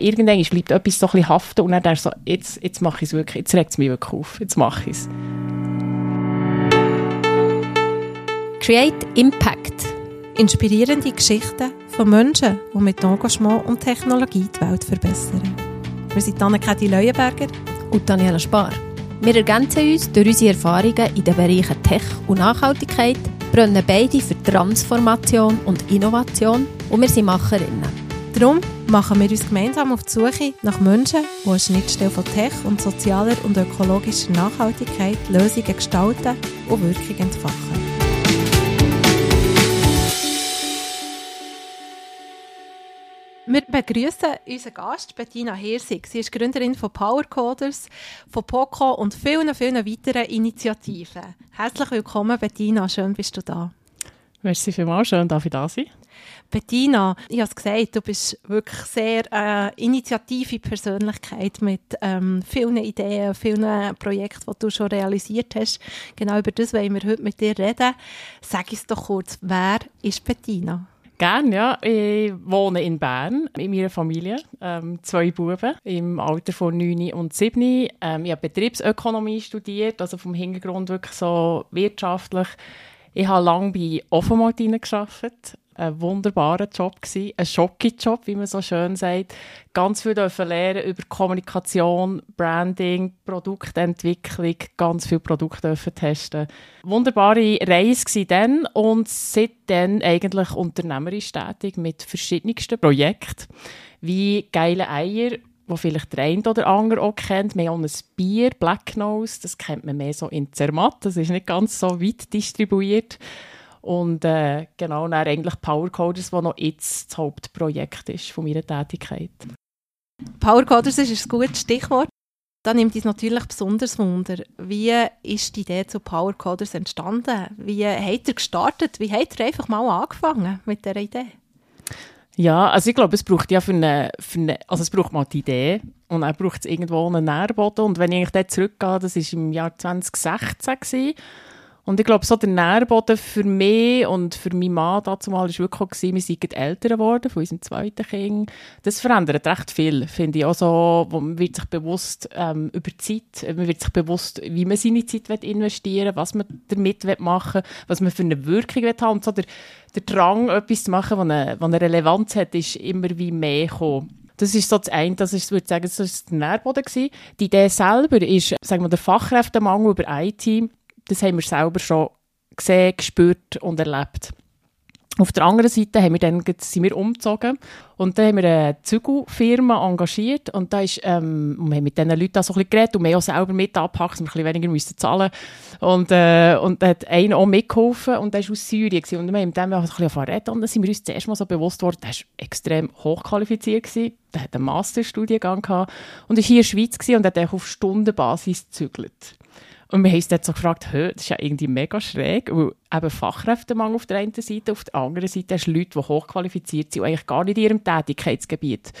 irgendwann bleibt etwas so ein bisschen haften und dann so, jetzt, jetzt mache ich es wirklich, jetzt regt es mich wirklich auf, jetzt mache ich es. Create Impact. Inspirierende Geschichten von Menschen, die mit Engagement und Technologie die Welt verbessern. Wir sind Anne-Kathi Leuenberger und Daniela Spar. Wir ergänzen uns durch unsere Erfahrungen in den Bereichen Tech und Nachhaltigkeit, brennen beide für Transformation und Innovation und wir sind Macherinnen. Darum machen wir uns gemeinsam auf die Suche nach Menschen, die eine Schnittstelle von Tech und sozialer und ökologischer Nachhaltigkeit Lösungen gestalten und Wirkung entfachen. Wir begrüßen unseren Gast Bettina Hirsig. Sie ist Gründerin von Powercoders, von POCO und vielen, vielen weiteren Initiativen. Herzlich willkommen, Bettina. Schön, bist du da. Merci vielmals. Schön, darf ich da sein. Bettina, ich habe es gesagt, du bist wirklich sehr äh, initiative Persönlichkeit mit ähm, vielen Ideen, vielen Projekten, die du schon realisiert hast. Genau über das wollen wir heute mit dir reden. Sag es doch kurz, wer ist Bettina? Gerne, ja. Ich wohne in Bern in meiner Familie. Ähm, zwei Buben im Alter von 9 und 7. Ähm, ich habe Betriebsökonomie studiert, also vom Hintergrund wirklich so wirtschaftlich. Ich habe lange bei Offenmartinen gearbeitet. Ein wunderbarer Job gewesen, ein Schocki-Job, wie man so schön sagt. Ganz viel dürfen lernen über Kommunikation, Branding, Produktentwicklung, ganz viele Produkte dürfen testen. Wunderbare Reise war dann und seitdem eigentlich unternehmerisch tätig mit verschiedensten Projekten, wie geile Eier, wo vielleicht der eine oder andere auch kennt. Wir haben ein Bier, Black Nose, das kennt man mehr so in Zermatt, das ist nicht ganz so weit distribuiert. Und äh, genau, dann eigentlich Powercoders, das noch jetzt das Hauptprojekt ist von meiner Tätigkeit. Powercoders ist ein gutes Stichwort. Da nimmt uns natürlich besonders Wunder. Wie ist die Idee zu Powercoders entstanden? Wie habt ihr gestartet? Wie habt ihr einfach mal angefangen mit dieser Idee? Ja, also ich glaube, es braucht ja für eine, für eine, also es braucht mal die Idee und dann braucht es irgendwo einen Nährboden und wenn ich eigentlich dort zurückgehe, das war im Jahr 2016 gewesen, und ich glaube, so der Nährboden für mich und für meinen Mann dazu war wirklich auch, wir sind älter geworden von unserem zweiten Kind. Das verändert recht viel, finde ich. Also, man wird sich bewusst ähm, über Zeit, man wird sich bewusst, wie man seine Zeit investieren will, was man damit machen will, was man für eine Wirkung will haben. Und so der, der Drang, etwas zu machen, was eine, was eine Relevanz hat, ist immer wie mehr gekommen. Das ist so das eine, das ist, würde sagen, das ist der Nährboden gewesen. Die Idee selber ist, sagen wir, der Fachkräftemangel über IT das haben wir selber schon gesehen, gespürt und erlebt. Auf der anderen Seite haben wir dann, sind wir umgezogen und dann haben wir eine Zügelfirma engagiert und da ist, ähm, wir haben mit diesen Leuten so ein bisschen geredet und wir haben auch selber mit abgepackt, dass wir ein bisschen weniger müssen zahlen und, äh, und da hat einer auch mitgeholfen und der war aus Syrien gewesen. und wir haben mit dem ein bisschen reden und dann sind wir uns zuerst mal so bewusst geworden, der war extrem hochqualifiziert gewesen, der hat einen Masterstudiengang gehabt und war hier in der Schweiz und hat auf Stundenbasis gezügelt. Und wir haben uns dort so gefragt, das ist ja irgendwie mega schräg, weil eben Fachkräftemangel auf der einen Seite, auf der anderen Seite hast du Leute, die hochqualifiziert sind und eigentlich gar nicht in ihrem Tätigkeitsgebiet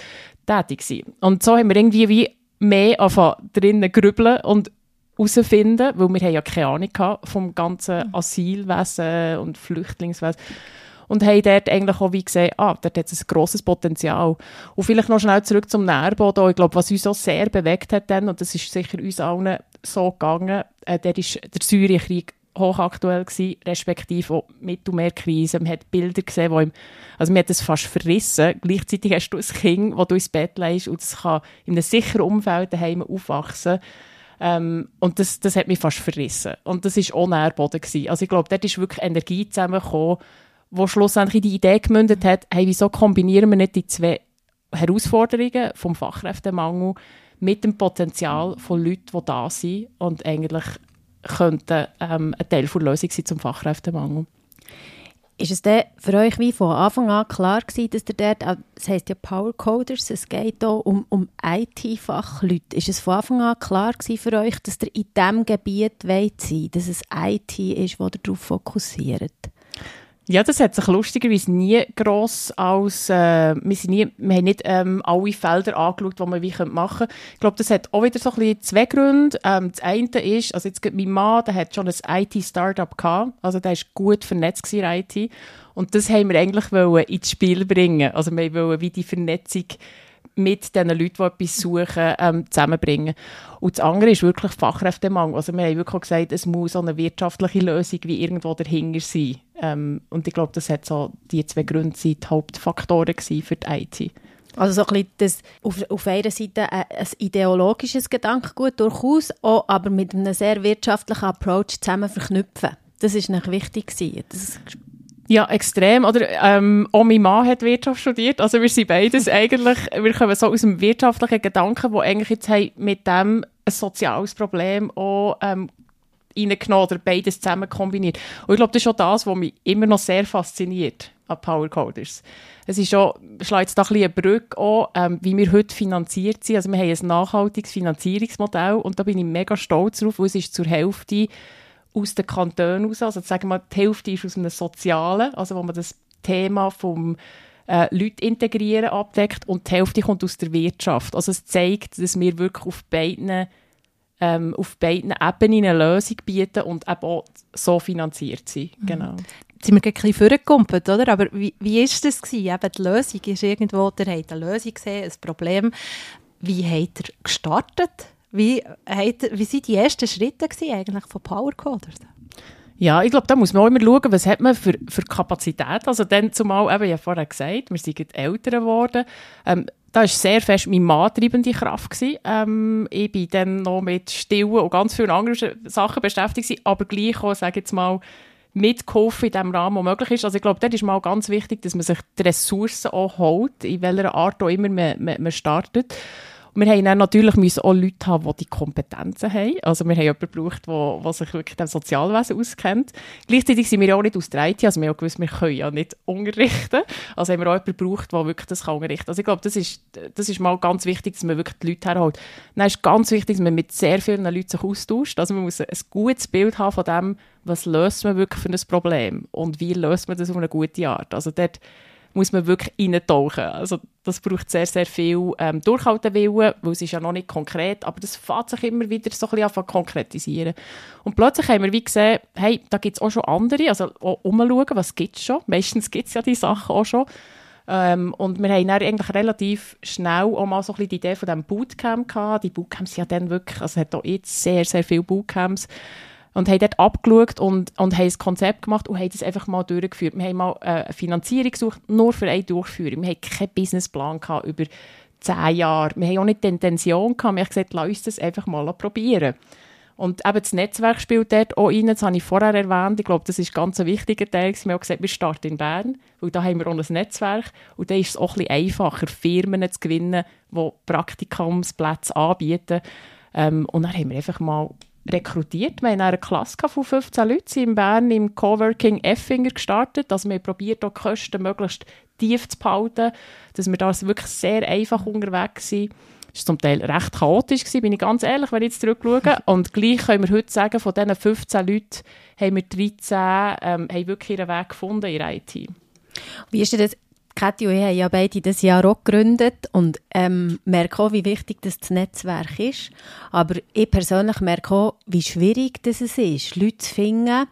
tätig sind. Und so haben wir irgendwie wie mehr anfangen drinnen grübeln und herausfinden, weil wir haben ja keine Ahnung vom ganzen Asylwesen und Flüchtlingswesen und haben dort eigentlich auch wie gesehen, ah, dort hat es ein grosses Potenzial. Und vielleicht noch schnell zurück zum Nährboden. Ich glaube, was uns auch sehr bewegt hat dann, und das ist sicher uns allen so gegangen, äh, der ist der Syrienkrieg hochaktuell gewesen, respektive auch Mittelmeerkrise. Man hat Bilder gesehen, wo ihm, also man hat es fast verrissen. Gleichzeitig hast du ein Kind, das du ins Bett legst und es kann in einem sicheren Umfeld daheim aufwachsen. Ähm, und das, das hat mich fast verrissen. Und das war auch Nährboden. Gewesen. Also ich glaube, dort ist wirklich Energie zusammengekommen, wo schlussendlich in die Idee gemündet hat, hey, wieso kombinieren wir nicht die zwei Herausforderungen vom Fachkräftemangel mit dem Potenzial von Leuten, die da sind und eigentlich könnten ähm, ein Teil der Lösung sein zum Fachkräftemangel. Ist es für euch wie von Anfang an klar gewesen, dass ihr dort, es heisst ja Power Coders, es geht hier um, um IT-Fachleute. Ist es von Anfang an klar gewesen für euch, dass ihr in diesem Gebiet wollt dass es IT ist, wo ihr darauf fokussiert? Ja, das hat sich lustigerweise nie gross als, äh, wir, sind nie, wir haben nicht ähm, alle Felder angeschaut, die man wie machen könnte. Ich glaube, das hat auch wieder so ein bisschen zwei Gründe. Ähm, das eine ist, also jetzt mein Mann, der hat schon ein IT-Startup gehabt, also der ist gut vernetzt in IT und das haben wir eigentlich wollen ins Spiel bringen. Also wir wollen wie die Vernetzung mit den Leuten, die etwas suchen, ähm, zusammenbringen. Und das andere ist wirklich Fachkräftemangel. Also wir haben wirklich gesagt, es muss so eine wirtschaftliche Lösung wie irgendwo dahinter sein. Ähm, und ich glaube, das hat so die zwei Gründe sind die Hauptfaktoren für die IT. Also so ein bisschen das, auf, auf einer Seite ein, ein ideologisches Gedankengut durchaus, auch, aber mit einem sehr wirtschaftlichen Approach zusammen verknüpfen. Das ist nicht wichtig gewesen. Das ja, extrem. Oder, ähm, auch mein Mann hat Wirtschaft studiert. Also wir sind beides eigentlich, wir kommen so aus dem wirtschaftlichen Gedanken, wo eigentlich jetzt haben mit dem ein soziales Problem auch ähm, reingenommen oder beides zusammen kombiniert. Und ich glaube, das ist auch das, was mich immer noch sehr fasziniert an Power Coders. Es ist auch, schlägt jetzt da ein bisschen eine Brücke an, ähm, wie wir heute finanziert sind. Also wir haben ein nachhaltiges Finanzierungsmodell und da bin ich mega stolz drauf, weil es ist zur Hälfte aus den Kantonen raus. Also sagen wir, die Hälfte ist aus einem Sozialen, also wo man das Thema vom äh, Leute integrieren abdeckt und die Hälfte kommt aus der Wirtschaft. Also es zeigt, dass wir wirklich auf beiden, ähm, auf beiden Ebenen eine Lösung bieten und eben auch so finanziert sind. Mhm. Genau. Jetzt sind wir ein bisschen vorgekumpelt, oder? Aber wie, wie ist das gewesen? Eben die Lösung ist irgendwo, der hat eine Lösung gesehen, ein Problem. Wie hat er gestartet? Wie, hat, wie sind die ersten Schritte eigentlich von Powercoders? Ja, ich glaube, da muss man auch immer schauen, was hat man für, für Kapazität. Also dann zumal, eben, ich habe vorher gesagt, wir sind älter geworden. Ähm, da war sehr fest meine Mann treibende Kraft. Ähm, ich war dann noch mit Stillen und ganz vielen anderen Sachen beschäftigt, gewesen, aber gleich auch, sage jetzt mal, mitgeholfen in dem Rahmen, wo möglich ist. Also ich glaube, das ist mal ganz wichtig, dass man sich die Ressourcen auch holt, in welcher Art auch immer man, man, man startet. Wir haben dann natürlich auch Leute haben, die die Kompetenzen haben. Also wir haben jemanden gebraucht, der, der sich wirklich im Sozialwesen auskennt. Gleichzeitig sind wir auch nicht aus der IT, also wir haben auch gewusst, wir können ja nicht unterrichten. Also haben wir auch jemanden gebraucht, der wirklich das kann unterrichten kann. Also ich glaube, das ist, das ist mal ganz wichtig, dass man wirklich die Leute herholt. Dann ist ganz wichtig, dass man mit sehr vielen Leuten sich austauscht. Also man muss ein gutes Bild haben von dem, was löst man wirklich für ein Problem und wie löst man das auf eine gute Art. Also dort muss man wirklich reintauchen. Also das braucht sehr, sehr viel ähm, Durchhaltewillen, weil es ist ja noch nicht konkret, aber das fängt sich immer wieder so ein bisschen an konkretisieren. Und plötzlich haben wir wie gesehen, hey, da gibt es auch schon andere, also auch umschauen, was gibt es schon. Meistens gibt es ja die Sachen auch schon. Ähm, und wir haben dann eigentlich relativ schnell auch mal so ein bisschen die Idee von diesem Bootcamp gehabt. Die Bootcamps ja dann wirklich, also es hat auch jetzt sehr, sehr viele Bootcamps und haben dort abgeschaut und, und haben ein Konzept gemacht und haben das einfach mal durchgeführt. Wir haben mal äh, eine Finanzierung gesucht, nur für eine Durchführung. Wir hatten keinen Businessplan gehabt über zehn Jahre. Wir haben auch nicht die Intention gehabt. Wir haben gesagt, lass uns das einfach mal probieren. Und eben das Netzwerk spielt dort auch rein, das habe ich vorher erwähnt. Ich glaube, das ist ganz ein wichtiger Teil. Wir haben gesagt, wir starten in Bern, weil da haben wir auch ein Netzwerk. Und da ist es auch ein bisschen einfacher, Firmen zu gewinnen, die Praktikumsplätze anbieten. Ähm, und dann haben wir einfach mal rekrutiert. Wir haben eine Klasse von 15 Leuten in Bern im Coworking Effinger gestartet. Also wir probiert, die Kosten möglichst tief zu behalten, dass wir da wirklich sehr einfach unterwegs sind. Es war zum Teil recht chaotisch, gewesen, bin ich ganz ehrlich, wenn ich jetzt zurückschaue. Und gleich können wir heute sagen, von diesen 15 Leuten haben wir 13 ähm, haben wirklich ihren Weg gefunden in IT. Wie ist das Kathi und ich haben ja beide das Jahr auch gegründet und ähm, merke auch, wie wichtig das, das Netzwerk ist. Aber ich persönlich merke auch, wie schwierig das ist, Leute zu finden,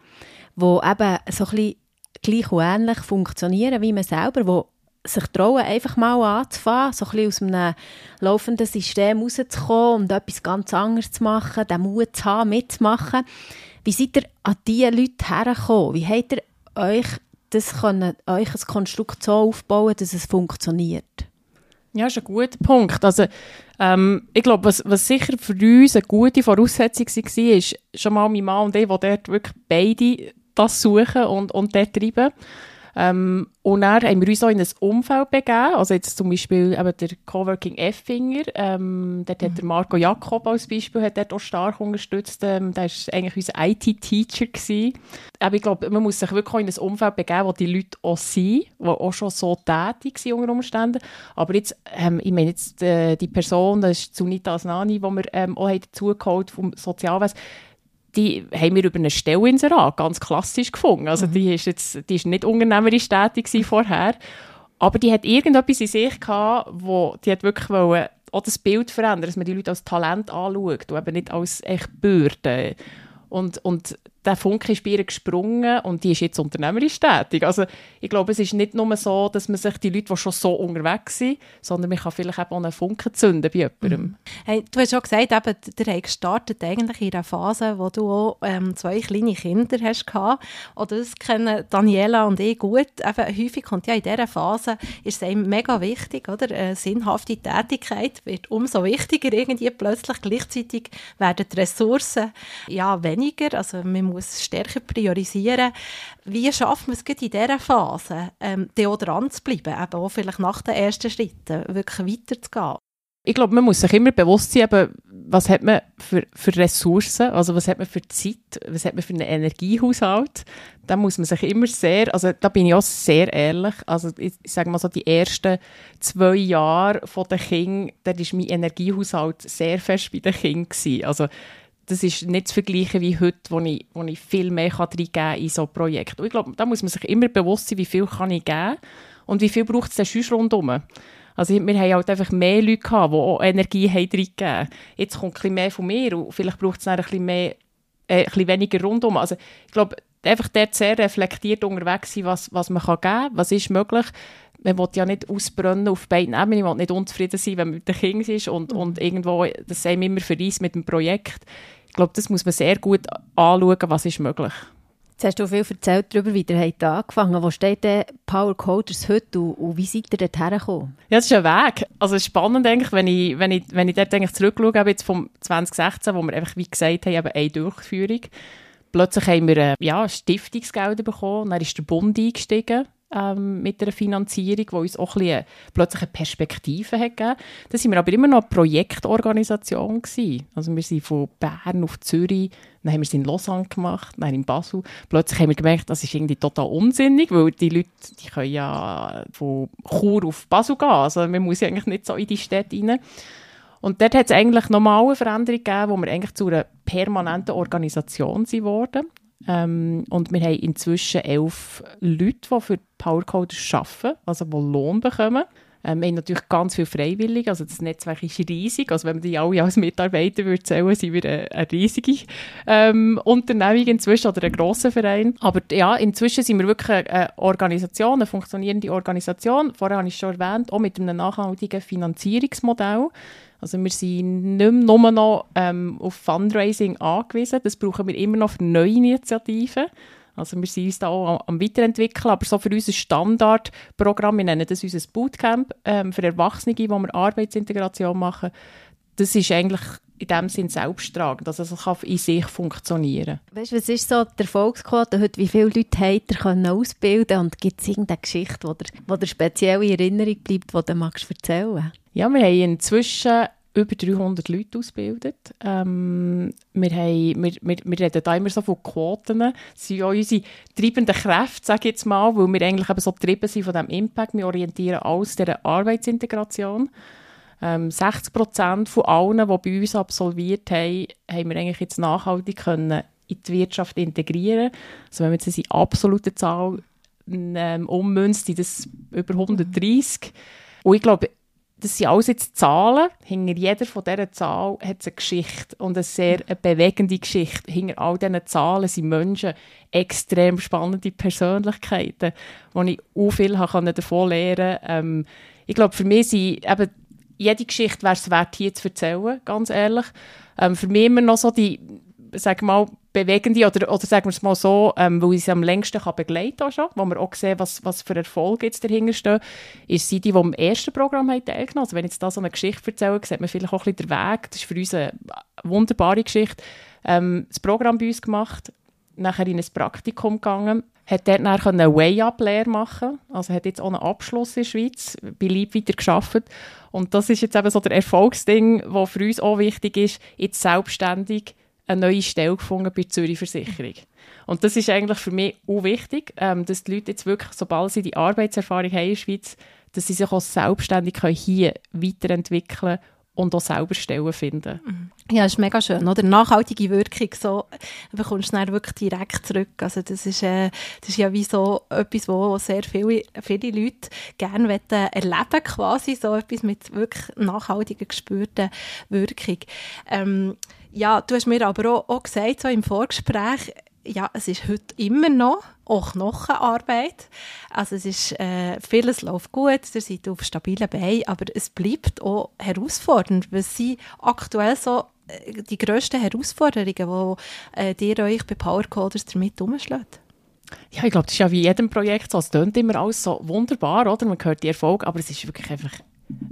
die eben so ein bisschen gleich und ähnlich funktionieren wie man selber, die sich trauen, einfach mal anzufangen, so ein bisschen aus einem laufenden System rauszukommen und etwas ganz anderes zu machen, den Mut zu haben, mitzumachen. Wie seid ihr an diese Leute hergekommen? Wie habt ihr euch das können, euch ein Konstrukt so aufbauen, dass es funktioniert? Ja, das ist ein guter Punkt. Also, ähm, ich glaube, was, was sicher für uns eine gute Voraussetzung war, ist schon mal mein Mann und ich, die dort wirklich beide das suchen und, und dort treiben. Ähm, und dann haben wir uns auch in ein Umfeld begeben, also jetzt zum Beispiel eben der Coworking Effinger, ähm, dort mhm. hat der Marco Jakob als Beispiel hat dort auch stark unterstützt, ähm, der war eigentlich unser IT-Teacher gewesen. Aber ich glaube, man muss sich wirklich auch in ein Umfeld begeben, wo die Leute auch sind, die auch schon so tätig sind unter Umständen. Aber jetzt, ähm, ich meine jetzt äh, die Person, das ist Sunita Asnani, die wir ähm, auch dazugeholt vom Sozialwesen, die haben wir über eine Stellinserat ganz klassisch gefunden. Also mhm. die ist jetzt, die ist nicht unternehmerisch tätig vorher, aber die hat irgendetwas in sich gehabt, wo die hat wirklich wollen, auch das Bild verändern, dass man die Leute als Talent anschaut und eben nicht als echt Bürde. Und, und der Funke ist bei ihr gesprungen und die ist jetzt unternehmerisch tätig. Also ich glaube, es ist nicht nur so, dass man sich die Leute, die schon so unterwegs sind, sondern man kann vielleicht auch einen Funken zünden bei jemandem. Mhm. Hey, du hast schon gesagt, eben, ihr habt gestartet eigentlich in einer Phase, wo du auch ähm, zwei kleine Kinder hast. Oder das kennen Daniela und ich gut. Eben, häufig kommt ja in dieser Phase ist es einem mega wichtig, oder? Eine sinnhafte Tätigkeit wird umso wichtiger irgendwie plötzlich. Gleichzeitig werden die Ressourcen ja weniger, also man muss stärker priorisieren. Wie schafft man es in dieser Phase, ähm, da dran zu bleiben, eben auch vielleicht nach den ersten Schritten wirklich weiterzugehen? Ich glaube, man muss sich immer bewusst sein, eben, was hat man für, für Ressourcen, also was hat man für Zeit, was hat man für einen Energiehaushalt. Da muss man sich immer sehr, also da bin ich auch sehr ehrlich, also ich, ich sage mal so, die ersten zwei Jahre von den Kindern, da war mein Energiehaushalt sehr fest bei den Kindern. Also das ist nicht zu vergleichen wie heute, wo ich, wo ich viel mehr reingeben kann in so ein Projekt. Und ich glaube, da muss man sich immer bewusst sein, wie viel kann ich geben und wie viel braucht es denn sonst rundherum. Also wir haben halt einfach mehr Leute gehabt, die auch Energie haben reingegeben. Jetzt kommt ein bisschen mehr von mir und vielleicht braucht es ein bisschen, mehr, äh, ein bisschen weniger rundum. Also ich glaube, einfach dort sehr reflektiert unterwegs sein, was, was man kann geben kann, was ist möglich. Man will ja nicht ausbrennen auf beiden Ebenen, man will nicht unzufrieden sein, wenn man mit den Kindern ist und, und mhm. irgendwo das einem immer verreist mit dem Projekt. Ich glaube, das muss man sehr gut anschauen, was ist möglich. Jetzt hast du viel erzählt darüber, wie ihr habt angefangen Wo steht denn Power Coders heute und, und wie seid ihr dort hergekommen? Ja, das ist ein Weg. Also es ist spannend, eigentlich, wenn ich, wenn ich, wenn ich dort eigentlich zurückschaue, jetzt vom 2016, wo wir einfach, wie gesagt haben, eben eine Durchführung. Plötzlich haben wir äh, ja, Stiftungsgelder bekommen, dann ist der Bund eingestiegen ähm, mit einer Finanzierung, die uns auch ein bisschen, plötzlich eine Perspektive hat gegeben. Da waren wir aber immer noch eine Projektorganisation. Gewesen. Also wir sind von Bern auf Zürich, dann haben wir es in Lausanne gemacht, dann in Basel. Plötzlich haben wir gemerkt, das ist irgendwie total unsinnig, weil die Leute, die können ja von Chur auf Basel gehen. Also man muss ja eigentlich nicht so in die Städte rein. Und dort hat es eigentlich nochmal eine Veränderung gegeben, wo wir eigentlich zu einer permanenten Organisation sind worden. Ähm, und wir haben inzwischen elf Leute, die für Powercoders arbeiten, also die Lohn bekommen. Ähm, wir haben natürlich ganz viele Freiwillige, also das Netzwerk ist riesig. Also wenn man die alle als Mitarbeiter würde zählen, sind wir eine, eine riesige ähm, Unternehmung inzwischen oder ein grosser Verein. Aber ja, inzwischen sind wir wirklich eine Organisation, eine funktionierende Organisation. Vorher habe ich schon erwähnt, auch mit einem nachhaltigen Finanzierungsmodell. Also wir sind nicht mehr nur noch ähm, auf Fundraising angewiesen, das brauchen wir immer noch für neue Initiativen. Also wir sind uns da auch am weiterentwickeln, aber so für unser Standardprogramm, wir nennen das unser Bootcamp ähm, für Erwachsene, wo wir Arbeitsintegration machen, das ist eigentlich in dem Sinn selbsttragend, also es kann in sich funktionieren. Weißt du, was ist so die Erfolgsquote heute? Wie viele Leute habt ihr können ausbilden und gibt es irgendeine Geschichte, die dir, dir speziell in Erinnerung bleibt, die du magst erzählen Ja, wir haben inzwischen über 300 Leute ausgebildet. Ähm, wir, haben, wir, wir, wir reden da immer so von Quoten. Das sind ja unsere treibenden Kräfte, sage ich jetzt mal, weil wir eigentlich eben so getrieben sind von diesem Impact. Wir orientieren alles der Arbeitsintegration. Ähm, 60 Prozent von allen, die bei uns absolviert haben, haben wir eigentlich jetzt nachhaltig können in die Wirtschaft integrieren. Also wenn wir jetzt in absolute Zahl ähm, ummünzt, sind das über 130. Und ich glaube, das sind alles jetzt Zahlen. Hinter jeder von dieser Zahl hat es eine Geschichte und eine sehr eine bewegende Geschichte. Hinter all diesen Zahlen sind Menschen extrem spannende Persönlichkeiten, wo ich auch viel davon lernen konnte. Ähm, ich glaube, für mich sind eben jede Geschichte wäre es wert, hier zu erzählen, ganz ehrlich. Ähm, für mich immer noch so die, sag mal, bewegende, oder, oder sagen wir es mal so, ähm, weil ich sie am längsten kann begleiten kann schon, wo wir auch sehen, was, was für Erfolge jetzt dahinter stehen, ist sie die, die am ersten Programm haben teilgenommen Also wenn ich jetzt da so eine Geschichte erzähle, sieht man vielleicht auch ein bisschen den Weg. Das ist für uns eine wunderbare Geschichte. Ähm, das Programm bei uns gemacht, nachher in ein Praktikum gegangen, hat dort eine Way-Up-Lehre machen also hat jetzt auch einen Abschluss in der Schweiz, bei Leib weiter geschafft und das ist jetzt eben so der Erfolgsding, was für uns auch wichtig ist, jetzt selbstständig eine neue Stelle gefunden bei der Zürich Versicherung. Und das ist eigentlich für mich auch wichtig, ähm, dass die Leute jetzt wirklich, sobald sie die Arbeitserfahrung haben in der Schweiz, dass sie sich auch selbstständig hier weiterentwickeln können und auch selber Stellen finden. Mhm. Ja, das ist mega schön, oder? Nachhaltige Wirkung, so bekommst du dann wirklich direkt zurück. Also das ist, äh, das ist ja wie so etwas, wo sehr viele, viele Leute gerne erleben quasi, so etwas mit wirklich nachhaltiger gespürter Wirkung. Ähm, ja, du hast mir aber auch, auch gesagt, so im Vorgespräch, ja, es ist heute immer noch auch Knochenarbeit. Also es ist, äh, vieles läuft gut, ihr seid auf stabilen Beinen, aber es bleibt auch herausfordernd, was sind aktuell so äh, die grössten Herausforderungen, die äh, ihr euch bei Powercoders damit umschlägt? Ja, ich glaube, das ist ja wie jedem Projekt so. Es klingt immer alles so wunderbar, oder? Man hört die Erfolge, aber es ist wirklich einfach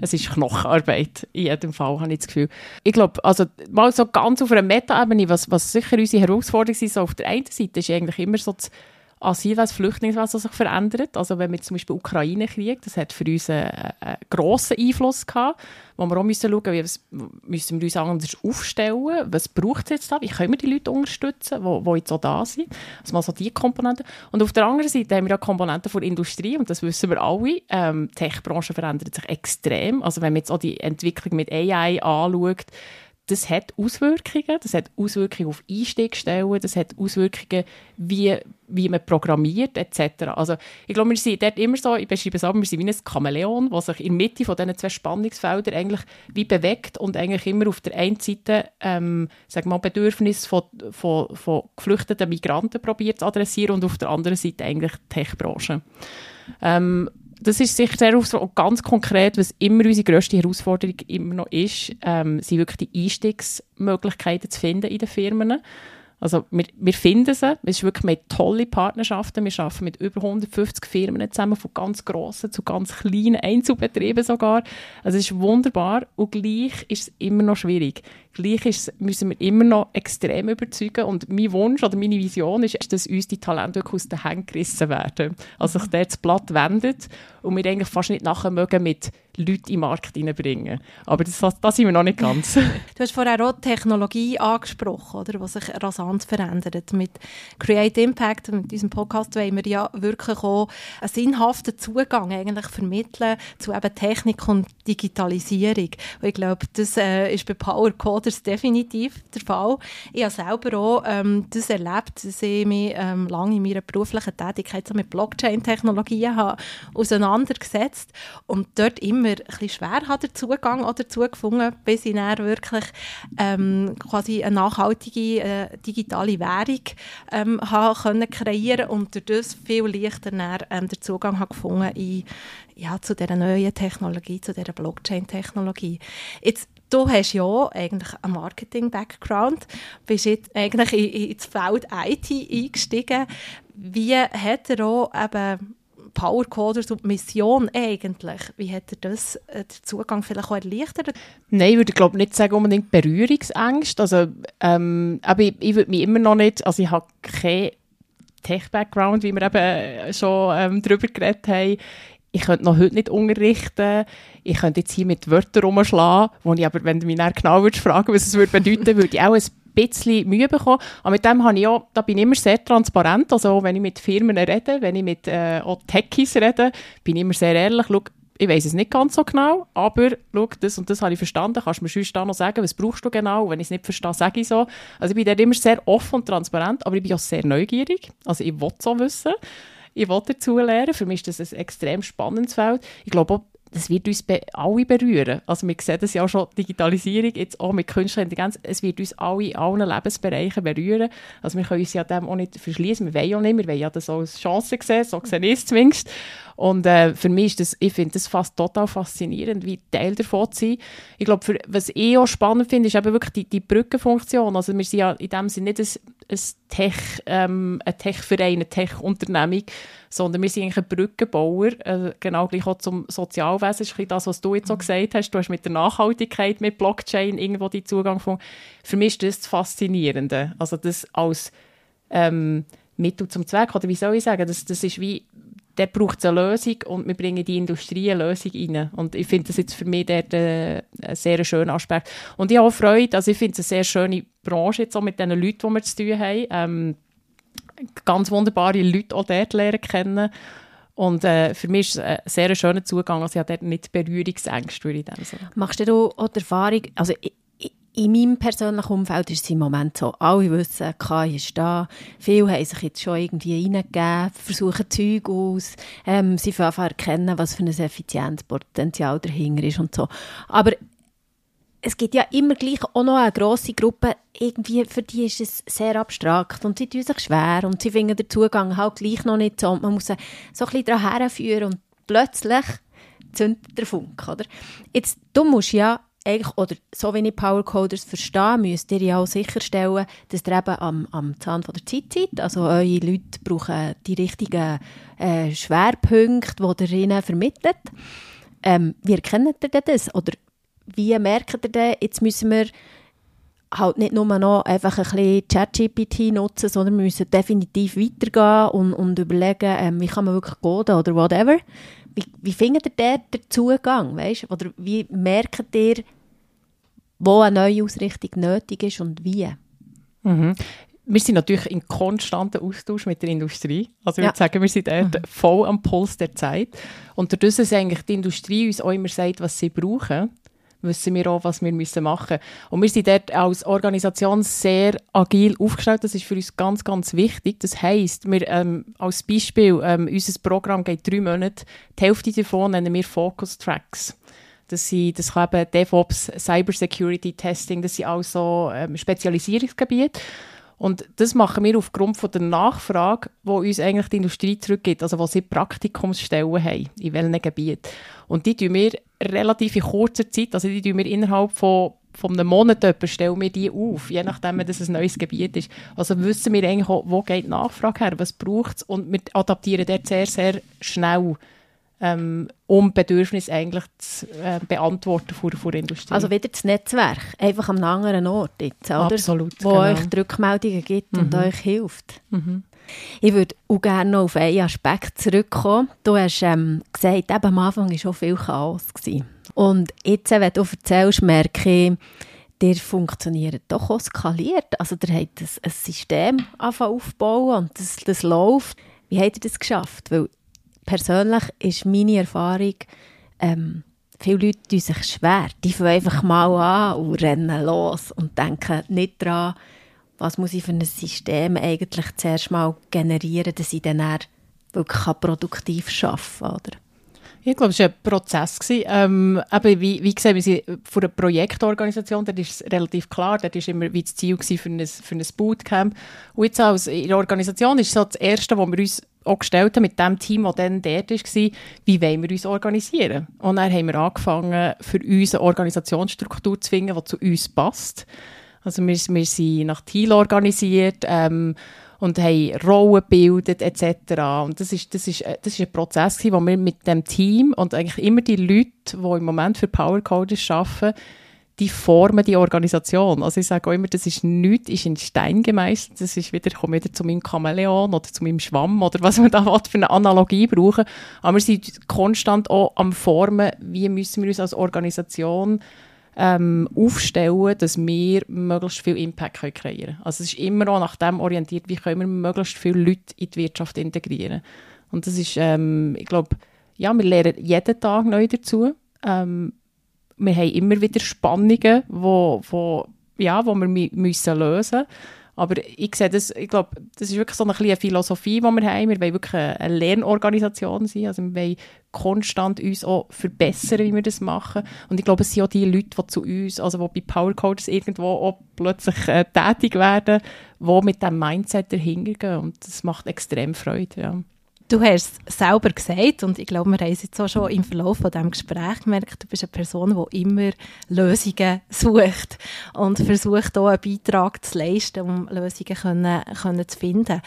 es ist Knochenarbeit, in jedem Fall, habe ich das Gefühl. Ich glaube, also mal so ganz auf einer Meta-Ebene, was, was sicher unsere Herausforderung ist, so auf der einen Seite ist eigentlich immer so das Asylwesen, Flüchtlingswesen sich verändert. Also wenn wir zum Beispiel Ukraine-Krieg, das hat für uns einen, einen grossen Einfluss gehabt, wo wir auch müssen schauen müssen, müssen wir uns anders aufstellen, was braucht es jetzt da, wie können wir die Leute unterstützen, die, jetzt auch da sind. Also mal so die Komponenten. Und auf der anderen Seite haben wir ja Komponenten von Industrie und das wissen wir alle. Ähm, die Tech-Branche verändert sich extrem. Also wenn man jetzt auch die Entwicklung mit AI anschaut, das hat Auswirkungen. Das hat Auswirkungen auf Einstiegsstellen, das hat Auswirkungen, wie, wie man programmiert etc. Also ich glaube, wir sind dort immer so, ich beschreibe es aber, wir sind wie ein Chamäleon, das sich in der Mitte von diesen zwei Spannungsfeldern eigentlich wie bewegt und eigentlich immer auf der einen Seite ähm, sag mal, Bedürfnisse von, von, von geflüchteten Migranten probiert zu adressieren und auf der anderen Seite eigentlich die Tech-Branche. Ähm, das ist sicher sehr herausfordernd. ganz konkret, was immer unsere grösste Herausforderung immer noch ist, ähm, sind wirklich die Einstiegsmöglichkeiten zu finden in den Firmen. Also wir, wir finden sie. Es ist wirklich mit tolle Partnerschaften. Wir arbeiten mit über 150 Firmen zusammen, von ganz grossen zu ganz kleinen Einzelbetrieben sogar. Also es ist wunderbar und gleich ist es immer noch schwierig. Gleich ist, müssen wir immer noch extrem überzeugen und mein Wunsch oder meine Vision ist, dass uns die Talente aus den Händen gerissen werden. Also sich dort das Blatt wendet und wir eigentlich fast nicht nachher mögen mit Leute in den Markt reinbringen. Aber das, das sind wir noch nicht ganz. du hast vorher auch Technologie angesprochen, oder, die sich rasant verändert. Mit Create Impact, mit diesem Podcast, wollen wir ja wirklich auch einen sinnhaften Zugang eigentlich vermitteln zu eben Technik und Digitalisierung. Und ich glaube, das äh, ist bei Power Coders definitiv der Fall. Ich habe selber auch ähm, das erlebt, dass ich mich ähm, lange in meiner beruflichen Tätigkeit so mit Blockchain-Technologien auseinandergesetzt und dort immer ein bisschen schwer habe, den Zugang dazu gefunden, bis ich dann wirklich ähm, quasi eine nachhaltige äh, digitale Währung ähm, habe können kreieren und durch das viel leichter dann, ähm, den Zugang habe gefunden in, ja, zu dieser neuen Technologie, zu dieser Blockchain-Technologie. Jetzt Du hast ja eigentlich einen Marketing-Background, bist jetzt eigentlich ins Feld IT eingestiegen. Wie hat er auch eben Powercoders und die Mission eigentlich, wie hat er das, äh, den Zugang vielleicht auch erleichtert? Nein, ich würde glaube nicht sagen unbedingt Berührungsängste. Also, ähm, aber ich, ich würde mich immer noch nicht, also ich habe keinen Tech-Background, wie wir eben äh, schon ähm, darüber geredet haben. Ich könnte noch heute nicht unterrichten. Ich könnte jetzt hier mit Wörtern rumschlagen, wo ich aber, wenn du mich genau würdest fragen, was es würde bedeuten, würde ich auch ein bisschen Mühe bekommen. Aber mit dem habe ich auch, da bin ich immer sehr transparent. Also wenn ich mit Firmen rede, wenn ich mit äh, auch Techies rede, bin ich immer sehr ehrlich. Schau, ich weiß es nicht ganz so genau, aber schau, das und das habe ich verstanden. Kannst du mir sonst noch sagen, was brauchst du genau? Wenn ich es nicht verstehe, sage ich so. Also ich bin dort immer sehr offen und transparent, aber ich bin auch sehr neugierig. Also ich will so wissen. Ich will dazu lernen. Für mich ist das ein extrem spannendes Feld. Ich glaube auch, das wird uns alle berühren. Also wir sehen das ja auch schon, Digitalisierung, jetzt auch mit künstlicher Intelligenz, es wird uns alle in allen Lebensbereichen berühren. Also wir können uns ja dem auch nicht verschließen, wir wollen ja nicht, wir wollen ja das als Chance sehen, so sehe ich es zumindest. Und äh, für mich ist das, ich finde das fast total faszinierend, wie Teil davon zu sein. Ich glaube, was ich auch spannend finde, ist eben wirklich die, die Brückenfunktion. Also wir sind ja in dem Sinne nicht ein, ein Tech, ähm, ein Tech-Verein, eine Tech-Unternehmung, sondern wir sind eigentlich ein Brückenbauer, äh, genau gleich auch zum Sozialwesen. Das ist das, was du jetzt auch gesagt hast. Du hast mit der Nachhaltigkeit, mit Blockchain irgendwo die Zugang von. Für mich ist das das Faszinierende. Also das als ähm, Mittel zum Zweck, oder wie soll ich sagen, das, das ist wie der braucht eine Lösung und wir bringen die Industrie eine Lösung rein. Und ich finde das jetzt für mich dort äh, ein sehr schöner Aspekt. Und ich habe auch Freude, also ich finde es eine sehr schöne Branche jetzt auch mit den Leuten, die wir zu tun haben. Ähm, ganz wunderbare Leute auch dort lernen kennen. Und äh, für mich ist es ein sehr schöner Zugang. Also ich habe dort nicht Berührungsängste, würde ich dem sagen. Machst du auch die Erfahrung, also in meinem persönlichen Umfeld ist es im Moment so, alle wissen, KI ist da, viele haben sich jetzt schon irgendwie reingegeben, versuchen Zeug aus, ähm, sie fangen erkennen, was für ein Effizienzpotenzial dahinter ist und so. Aber es gibt ja immer gleich auch noch eine grosse Gruppe, irgendwie für die ist es sehr abstrakt. Und sie tun sich schwer und sie finden den Zugang halt gleich noch nicht so. Und man muss sie so ein bisschen daran herführen und plötzlich zündet der Funk, oder? Jetzt, du musst ja eigentlich, oder so wie ich Power Coders verstehe, müsst ihr ja auch sicherstellen, dass ihr eben am, am Zahn von der Zeit seid. Also eure Leute brauchen die richtigen äh, Schwerpunkte, die ihr ihnen vermittelt. Ähm, wie erkennt ihr das? Oder wie merkt ihr denn, jetzt müssen wir halt nicht nur noch einfach ein bisschen ChatGPT nutzen, sondern wir müssen definitiv weitergehen und, und überlegen, ähm, wie kann man wirklich coden oder whatever. Wie, wie findet ihr dort den Zugang, weißt? Oder wie merkt ihr, wo eine neue Ausrichtung nötig ist und wie? Mhm. Wir sind natürlich in konstantem Austausch mit der Industrie. Also ich ja. würde sagen, wir sind dort mhm. voll am Puls der Zeit. Und dadurch, dass eigentlich die Industrie uns auch immer sagt, was sie brauchen, wissen wir auch, was wir müssen machen müssen. Und wir sind dort als Organisation sehr agil aufgestellt. Das ist für uns ganz, ganz wichtig. Das heisst, wir, ähm, als Beispiel, ähm, unser Programm geht drei Monate. Die Hälfte davon nennen wir Focus Tracks. Das, sind, das kann eben DevOps, Cybersecurity Testing, das sind also ähm, Spezialisierungsgebiete. Und das machen wir aufgrund von der Nachfrage, wo uns eigentlich die Industrie zurückgibt, also wo sie Praktikumsstellen haben, in welchen Gebieten. Und die tun wir relativ in kurzer Zeit, also die tun wir innerhalb von von einem Monat etwa stellen wir die auf, je nachdem, dass es ein neues Gebiet ist. Also wissen wir eigentlich auch, wo geht die Nachfrage her, was braucht es und wir adaptieren dort sehr, sehr schnell ähm, um Bedürfnisse eigentlich zu äh, beantworten vor, vor der Industrie. Also wieder das Netzwerk, einfach am anderen Ort jetzt, oder? Absolut, Wo genau. euch die Rückmeldungen gibt mhm. und euch hilft. Mhm. Ich würde auch gerne noch auf einen Aspekt zurückkommen. Du hast ähm, gesagt, eben am Anfang war schon viel Chaos. Gewesen. Und jetzt, wenn du erzählst, merke ich, der funktioniert doch auch skaliert. Also der hat ein, ein System aufbauen und das, das läuft. Wie hat er das geschafft? Weil persönlich ist meine Erfahrung, ähm, viele Leute tun sich schwer. Die fangen einfach mal an und rennen los und denken nicht daran, was muss ich für ein System eigentlich zuerst mal generieren, dass ich dann wirklich produktiv arbeiten kann. Oder? Ich glaube, es war ein Prozess. Ähm, eben, wie, wie gesagt, wir sind von einer Projektorganisation, da ist es relativ klar, da war immer wie das Ziel für ein, für ein Bootcamp. Und jetzt als in der Organisation ist so das Erste, was wir uns auch gestellt haben mit dem Team, das dann dort war, wie wollen wir uns organisieren. Und dann haben wir angefangen, für uns eine Organisationsstruktur zu finden, die zu uns passt. Also wir, wir sind nach Team organisiert, ähm, und haben Rollen gebildet etc. Und das ist, das ist, das ist ein Prozess, gewesen, wo wir mit dem Team und eigentlich immer die Leute, die im Moment für Power Coders arbeiten, die formen die Organisation. Also ich sage auch immer, das ist nichts, ist in Stein gemeißelt. Das ist wieder, ich komme wieder zu meinem Chamäleon oder zu meinem Schwamm oder was man da für eine Analogie brauchen. Aber wir sind konstant auch am Formen, wie müssen wir uns als Organisation ähm, aufstellen, dass wir möglichst viel Impact können kreieren können. Also es ist immer auch nach dem orientiert, wie können wir möglichst viele Leute in die Wirtschaft integrieren. Und das ist, ähm, ich glaube, ja, wir lernen jeden Tag neu dazu. Ähm, wir haben immer wieder Spannungen, wo, wo, ja, wo wir müssen lösen müssen. Aber ich sehe das, ich glaube, das ist wirklich so eine kleine Philosophie, die wir haben. Wir wollen wirklich eine Lernorganisation sein. Also wir wollen konstant uns auch verbessern, wie wir das machen. Und ich glaube, es sind auch die Leute, die zu uns, also die bei Power Coaches irgendwo auch plötzlich äh, tätig werden, die mit diesem Mindset dahinter gehen. Und das macht extrem Freude, ja. Du hast es selber gesagt und ich glaube, wir haben es jetzt auch schon im Verlauf von diesem Gespräch gemerkt, du bist eine Person, die immer Lösungen sucht und versucht auch einen Beitrag zu leisten, um Lösungen können, können zu finden.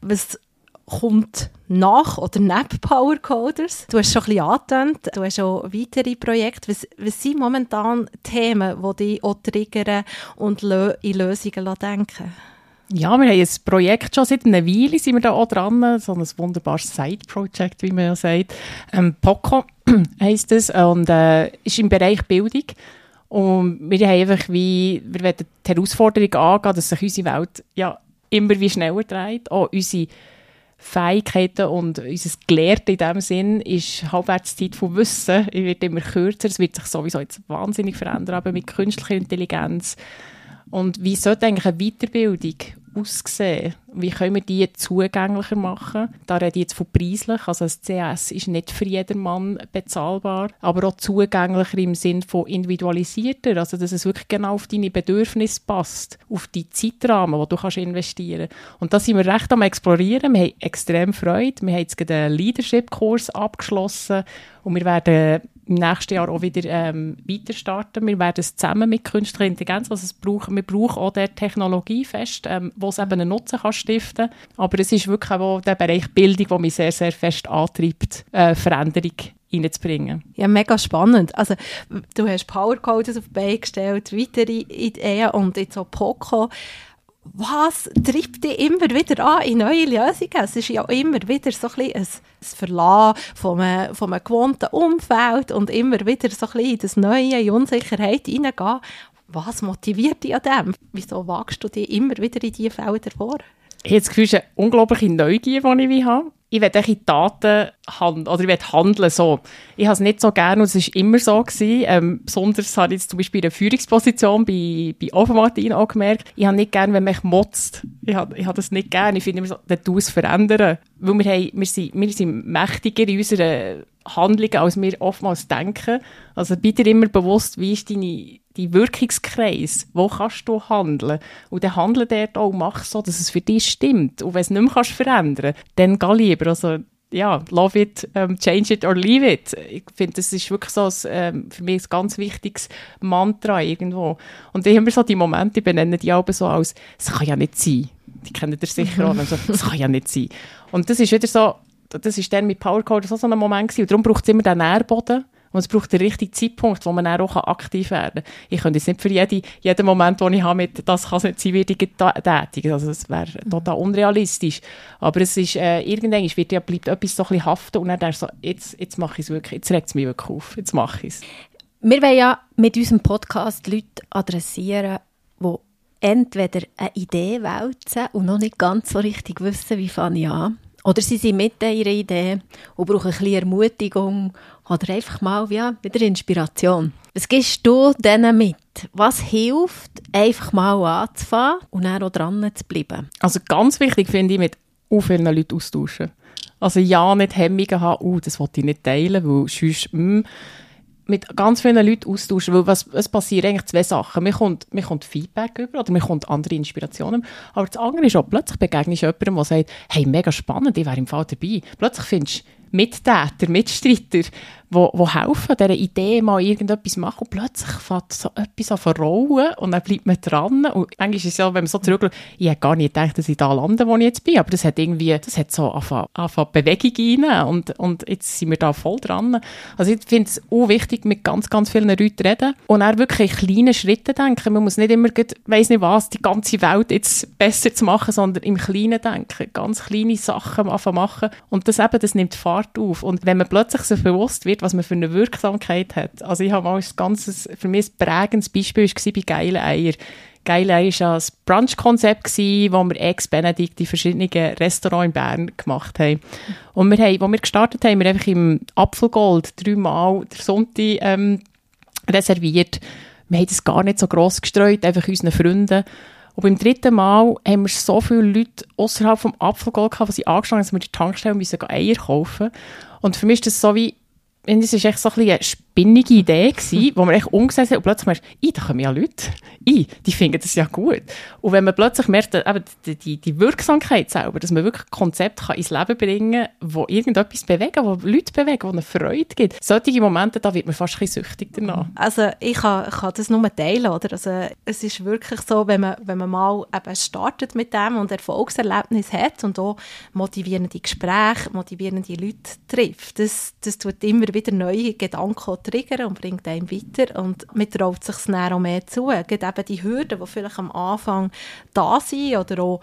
Was kommt nach oder neben Power Coders? Du hast schon ein bisschen angetönt, du hast auch weitere Projekte. Was, was sind momentan Themen, die dich auch triggern und in Lösungen denken ja, wir haben ein Projekt schon seit einer Weile, sind wir da auch dran, so ein wunderbares Side-Project, wie man ja sagt. Ähm, POCO heisst es und äh, ist im Bereich Bildung. Und wir haben einfach wie, wir wollen die Herausforderung angehen, dass sich unsere Welt ja immer wie schneller dreht. Auch unsere Fähigkeiten und unser Gelehrte in diesem Sinn ist Halbwertszeit von Wissen. Es wird immer kürzer, es wird sich sowieso jetzt wahnsinnig verändern, aber mit künstlicher Intelligenz, und wie sollte eigentlich eine Weiterbildung aussehen? Wie können wir die zugänglicher machen? Da rede ich jetzt von preislich, also das CS ist nicht für jedermann bezahlbar, aber auch zugänglicher im Sinne von individualisierter, also dass es wirklich genau auf deine Bedürfnisse passt, auf die Zeitrahmen, die du kannst investieren kannst. Und da sind wir recht am explorieren, wir haben extrem Freude, wir haben jetzt einen Leadership-Kurs abgeschlossen und wir werden im nächsten Jahr auch wieder ähm, weiter starten. Wir werden es zusammen mit künstlicher Intelligenz, also es braucht, wir brauchen auch der Technologie fest, ähm, wo es eben einen Nutzen kann stiften kann. Aber es ist wirklich auch der Bereich Bildung, der mich sehr, sehr fest antreibt, äh, Veränderung reinzubringen. Ja, mega spannend. Also, du hast Powercodes auf die Beine gestellt, weitere Ideen und jetzt auch Poco was treibt dich immer wieder an in neue Lösungen? Es ist ja immer wieder so ein, ein Verlassen von einem, von einem gewohnten Umfeld und immer wieder so ein bisschen in das Neue, in Unsicherheit hineingehen. Was motiviert dich an dem? Wieso wagst du dich immer wieder in diese Felder vor? Ich habe das Gefühl, es ist eine unglaubliche Neugier, die ich habe ich will in Taten handeln, oder ich will handeln so. Ich habe es nicht so gerne und es war immer so gewesen. Ähm, besonders habe ich jetzt zum Beispiel in der Führungsposition bei, bei Ovenmartin auch gemerkt, ich habe nicht gerne, wenn man mich motzt. Ich habe, ich habe das nicht gerne. Ich finde immer so, dann tu es verändern. Weil wir, haben, wir, sind, wir sind mächtiger in unseren Handlungen, als wir oftmals denken. Also bitte immer bewusst, wie ist deine die Wirkungskreis, wo kannst du handeln? Und dann handle dort auch, mach so, dass es für dich stimmt. Und wenn es nicht mehr kannst verändern dann geh lieber. Also, ja, love it, um, change it or leave it. Ich finde, das ist wirklich so ein, ähm, für mich ein ganz wichtiges Mantra irgendwo. Und ich habe so die Momente, ich benenne die auch so als, es kann ja nicht sein. Die kennen ihr sicher auch. Also, es kann ja nicht sein. Und das ist wieder so, das ist dann mit PowerCode so, so ein Moment gewesen. Und darum braucht es immer den Nährboden und es braucht den richtigen Zeitpunkt, wo man auch aktiv werden kann. Ich könnte jetzt nicht für jede, jeden Moment, den ich habe, mit «das kann es nicht sein», werde ich tätig. Also das wäre mhm. total unrealistisch. Aber es ist, äh, irgendwann wird ja, bleibt etwas so ein bisschen haften und dann so, jetzt, jetzt mache ich es wirklich, jetzt regt es mich wirklich auf, jetzt mache ich es. Wir wollen ja mit unserem Podcast Leute adressieren, die entweder eine Idee wälzen und noch nicht ganz so richtig wissen, wie fange ich an. Oder sie sind mit ihrer Idee und brauchen ein bisschen Ermutigung oder einfach mal ja, wieder Inspiration. Was gibst du denen mit? Was hilft, einfach mal anzufangen und dann auch dran zu bleiben? Also ganz wichtig finde ich, mit vielen Leuten austauschen. Also ja, nicht Hemmungen haben, oh, das wollte ich nicht teilen, weil sonst, mh, hm, mit ganz vielen Leuten austauschen, weil was, es passieren eigentlich zwei Sachen. Man kommt, man kommt Feedback über oder man kommt andere Inspirationen. Aber das andere ist auch, plötzlich begegnest du jemandem, der sagt, hey, mega spannend, ich wäre im Fall dabei. Plötzlich findest du Mittäter, Mitstreiter, wo, wo helfen, dieser Idee mal irgendetwas machen. Und plötzlich fängt so etwas an verrollen und dann bleibt man dran. Und eigentlich ist es ja, wenn man so zurückschaut, ich hätte gar nicht gedacht, dass ich da lande, wo ich jetzt bin, aber das hat irgendwie, das hat so angefangen, Bewegung rein und, und jetzt sind wir da voll dran. Also ich finde es auch wichtig, mit ganz, ganz vielen Leuten reden und auch wirklich in kleinen Schritten denken. Man muss nicht immer, weiss nicht was, die ganze Welt jetzt besser zu machen, sondern im Kleinen denken, ganz kleine Sachen anfangen machen. Und das eben, das nimmt Fahrt auf. Und wenn man plötzlich so bewusst wird, was man für eine Wirksamkeit hat. Also ich habe mal ein ganzes, für mich ein prägendes Beispiel war bei «Geile Eier». «Geile Eier» war ein Brunch-Konzept, wo wir ex-Benedikt in verschiedenen Restaurants in Bern gemacht haben. Und wir haben, als wir gestartet haben, wir einfach im Apfelgold dreimal der Sonntag ähm, reserviert. Wir haben das gar nicht so gross gestreut, einfach unseren Freunden. Und beim dritten Mal haben wir so viele Leute außerhalb vom Apfelgold gehabt, die sie angestanden haben, dass wir die Tankstelle müssen Eier kaufen. Und für mich ist das so wie, es war echt so ein eine spinnige Idee, gewesen, wo man echt umgesetzt hat und plötzlich merkt, ich, da kommen ja Leute, ich, die finden das ja gut. Und wenn man plötzlich merkt, eben die, die, die Wirksamkeit selber, dass man wirklich Konzepte kann ins Leben bringen kann, wo irgendetwas bewegen, wo Leute bewegen, wo eine Freude gibt. Solche Momente, da wird man fast ein süchtig danach. Also ich kann, kann das nur teilen, oder? Also es ist wirklich so, wenn man, wenn man mal eben startet mit dem und Erfolgserlebnis hat und auch motivierende Gespräche, motivierende Leute trifft, das, das tut immer wieder neue Gedanken triggern und bringt einem weiter und man traut sich dann auch mehr zu. Geht eben die Hürden, die vielleicht am Anfang da sind oder auch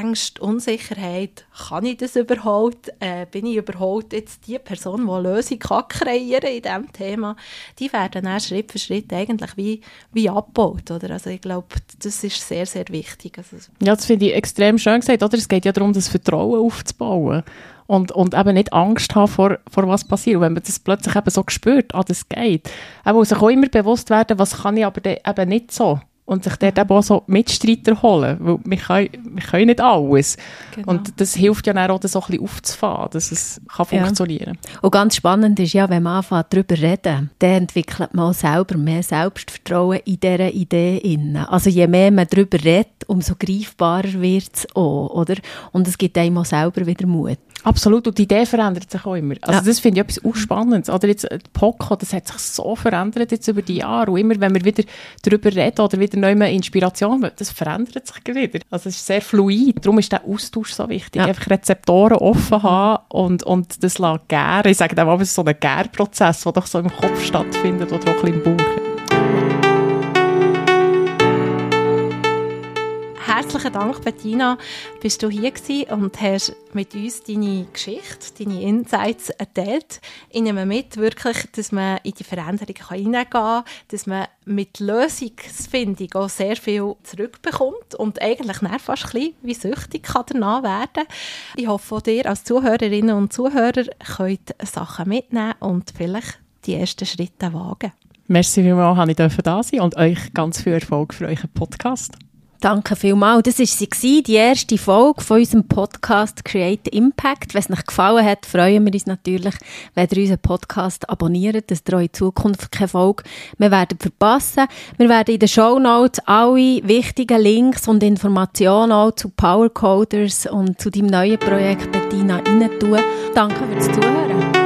Ängste, Unsicherheit, kann ich das überhaupt? Äh, bin ich überhaupt jetzt die Person, die eine Lösung kann kreieren in diesem Thema? Die werden dann Schritt für Schritt eigentlich wie, wie abgebaut. Oder? Also ich glaube, das ist sehr, sehr wichtig. Also, ja, das finde ich extrem schön gesagt. Oder? Es geht ja darum, das Vertrauen aufzubauen und, und eben nicht Angst haben vor, vor was passiert. Und wenn man das plötzlich eben so spürt, ah, das geht, eben muss sich auch immer bewusst werden, was kann ich aber eben nicht so. und sich dort eben auch so Mitstreiter holen, weil wir können, wir können nicht alles. Genau. Und das hilft ja dann auch, das so ein bisschen aufzufahren, dass es kann funktionieren kann. Ja. Und ganz spannend ist ja, wenn man anfängt, darüber reden, dann entwickelt man auch selber mehr Selbstvertrauen in dieser Idee. Innen. Also je mehr man darüber redet, umso greifbarer wird es auch, oder? Und es gibt einem auch selber wieder Mut. Absolut, und die Idee verändert sich auch immer. Also ja. das finde ich etwas auch Spannendes. Oder jetzt äh, Poco, das hat sich so verändert jetzt über die Jahre. Und immer, wenn wir wieder darüber reden oder wieder neue Inspiration, das verändert sich wieder. Also es ist sehr fluid. Darum ist der Austausch so wichtig. Ja. Einfach Rezeptoren offen haben und, und das gären. Ich sage auch, es ist so ein Gärprozess, der doch so im Kopf stattfindet oder auch ein bisschen im Bauch. Herzlichen Dank, Bettina, bist du hier gewesen und hast mit uns deine Geschichte, deine Insights erzählt. Ich nehme mit, wirklich, dass man in die Veränderung hineingehen kann, dass man mit Lösungsfindung auch sehr viel zurückbekommt und eigentlich fast ein bisschen wie süchtig kann danach werden. Ich hoffe, dir als Zuhörerinnen und Zuhörer könnt Sachen mitnehmen und vielleicht die ersten Schritte wagen. Merci vielmals, dass ich da sein und euch ganz viel Erfolg für euren Podcast. Danke vielmals. Das war sie, die erste Folge von unserem Podcast Create Impact. Wenn es euch gefallen hat, freuen wir uns natürlich, wenn ihr unseren Podcast abonniert, dass ihr in Zukunft keine Folge mehr werdet verpassen. Wir werden in den Show Notes alle wichtigen Links und Informationen auch zu Power Coders und zu deinem neuen Projekt Bettina rein tun. Danke fürs Zuhören.